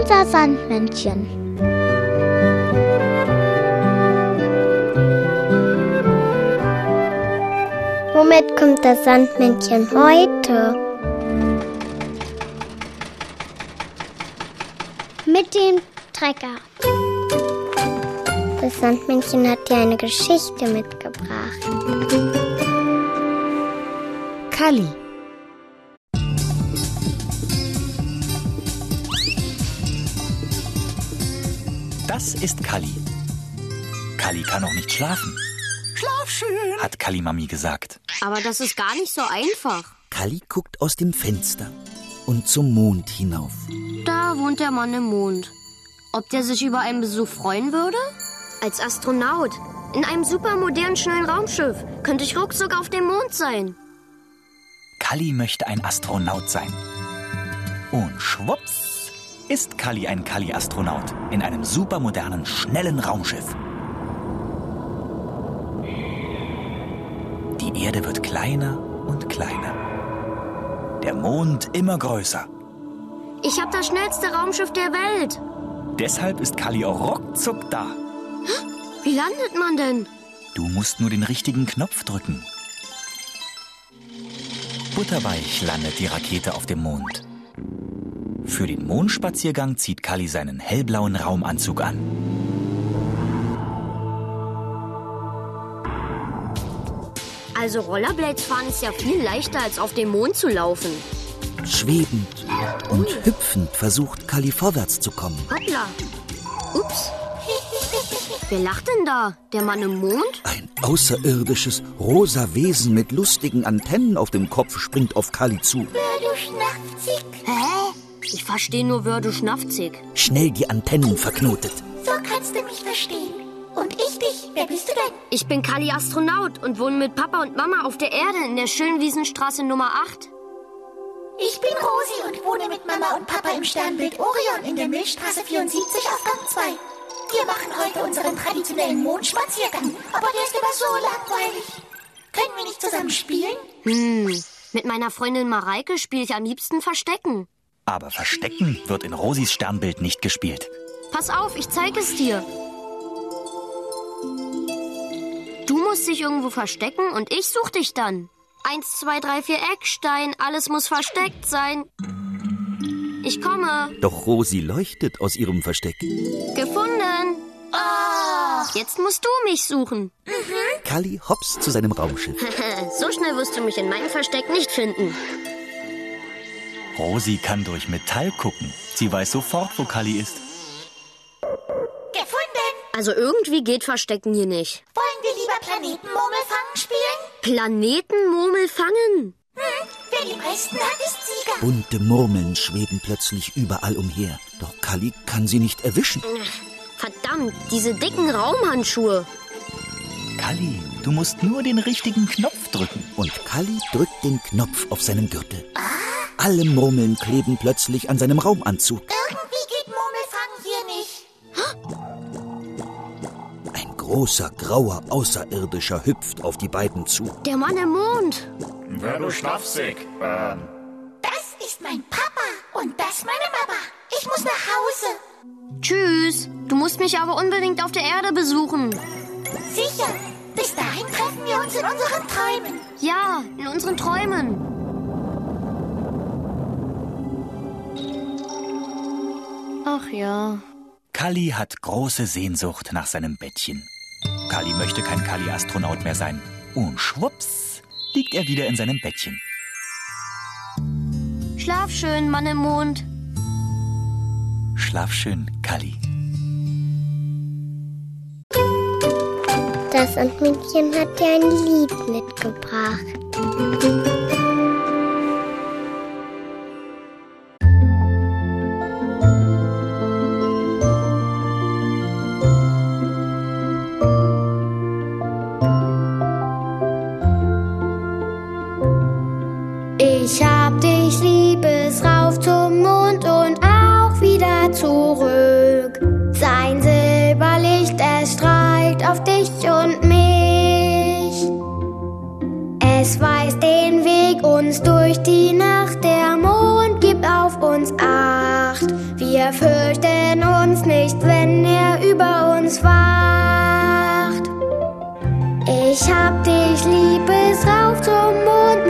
unser Sandmännchen. Womit kommt das Sandmännchen heute? Mit dem Trecker. Das Sandmännchen hat dir eine Geschichte mitgebracht. Kalli. Das ist Kalli. Kalli kann noch nicht schlafen. Schlaf schön, hat Kalli Mami gesagt. Aber das ist gar nicht so einfach. Kalli guckt aus dem Fenster und zum Mond hinauf. Da wohnt der Mann im Mond. Ob der sich über einen Besuch freuen würde? Als Astronaut. In einem supermodernen, schnellen Raumschiff. Könnte ich ruckzuck auf dem Mond sein. Kalli möchte ein Astronaut sein. Und schwupps ist Kalli ein Kalli-Astronaut in einem supermodernen, schnellen Raumschiff. Die Erde wird kleiner und kleiner. Der Mond immer größer. Ich habe das schnellste Raumschiff der Welt. Deshalb ist Kalli auch ruckzuck da. Wie landet man denn? Du musst nur den richtigen Knopf drücken. Butterweich landet die Rakete auf dem Mond. Für den Mondspaziergang zieht Kalli seinen hellblauen Raumanzug an. Also Rollerblades fahren ist ja viel leichter, als auf dem Mond zu laufen. Schwebend und hüpfend versucht Kalli vorwärts zu kommen. Hoppla. Ups. Wer lacht denn da? Der Mann im Mond? Ein außerirdisches, rosa Wesen mit lustigen Antennen auf dem Kopf springt auf Kalli zu. Du Schnafzig. Ich verstehe nur Wörde schnafzig. Schnell die Antennen verknotet. So kannst du mich verstehen. Und ich dich. Wer bist du denn? Ich bin Kali Astronaut und wohne mit Papa und Mama auf der Erde in der Schönwiesenstraße Nummer 8. Ich bin Rosi und wohne mit Mama und Papa im Sternbild Orion in der Milchstraße 74 auf Gang 2. Wir machen heute unseren traditionellen Mondspaziergang, aber der ist immer so langweilig. Können wir nicht zusammen spielen? Hm, mit meiner Freundin Mareike spiele ich am liebsten Verstecken. Aber Verstecken wird in Rosis Sternbild nicht gespielt. Pass auf, ich zeige es dir. Du musst dich irgendwo verstecken und ich such dich dann. Eins, zwei, drei, vier Eckstein, alles muss versteckt sein. Ich komme. Doch Rosi leuchtet aus ihrem Versteck. Gefunden. Jetzt musst du mich suchen. Kalli hops zu seinem Raumschiff. so schnell wirst du mich in meinem Versteck nicht finden. Rosi kann durch Metall gucken. Sie weiß sofort, wo Kalli ist. Gefunden! Also irgendwie geht Verstecken hier nicht. Wollen wir lieber Planetenmurmelfangen spielen? Planetenmurmel fangen? Hm, wer die meisten hat, ist Sieger. Bunte Murmeln schweben plötzlich überall umher. Doch Kalli kann sie nicht erwischen. Verdammt, diese dicken Raumhandschuhe. Kalli, du musst nur den richtigen Knopf drücken. Und Kalli drückt den Knopf auf seinem Gürtel. Alle Murmeln kleben plötzlich an seinem Raumanzug. Irgendwie geht Murmelfangen hier nicht. Ein großer, grauer Außerirdischer hüpft auf die beiden zu. Der Mann im Mond. Wer du schnafsig. Ähm, Das ist mein Papa und das meine Mama. Ich muss nach Hause. Tschüss. Du musst mich aber unbedingt auf der Erde besuchen. Sicher. Bis dahin treffen wir uns in unseren Träumen. Ja, in unseren Träumen. Ach ja. Kalli hat große Sehnsucht nach seinem Bettchen. Kalli möchte kein Kalli-Astronaut mehr sein. Und schwupps liegt er wieder in seinem Bettchen. Schlaf schön, Mann im Mond. Schlaf schön, Kalli. Das Sandmännchen hat dir ein Lied mitgebracht. Und mich. Es weist den Weg uns durch die Nacht, der Mond gibt auf uns Acht. Wir fürchten uns nicht, wenn er über uns wacht. Ich hab dich lieb bis rauf zum Mond,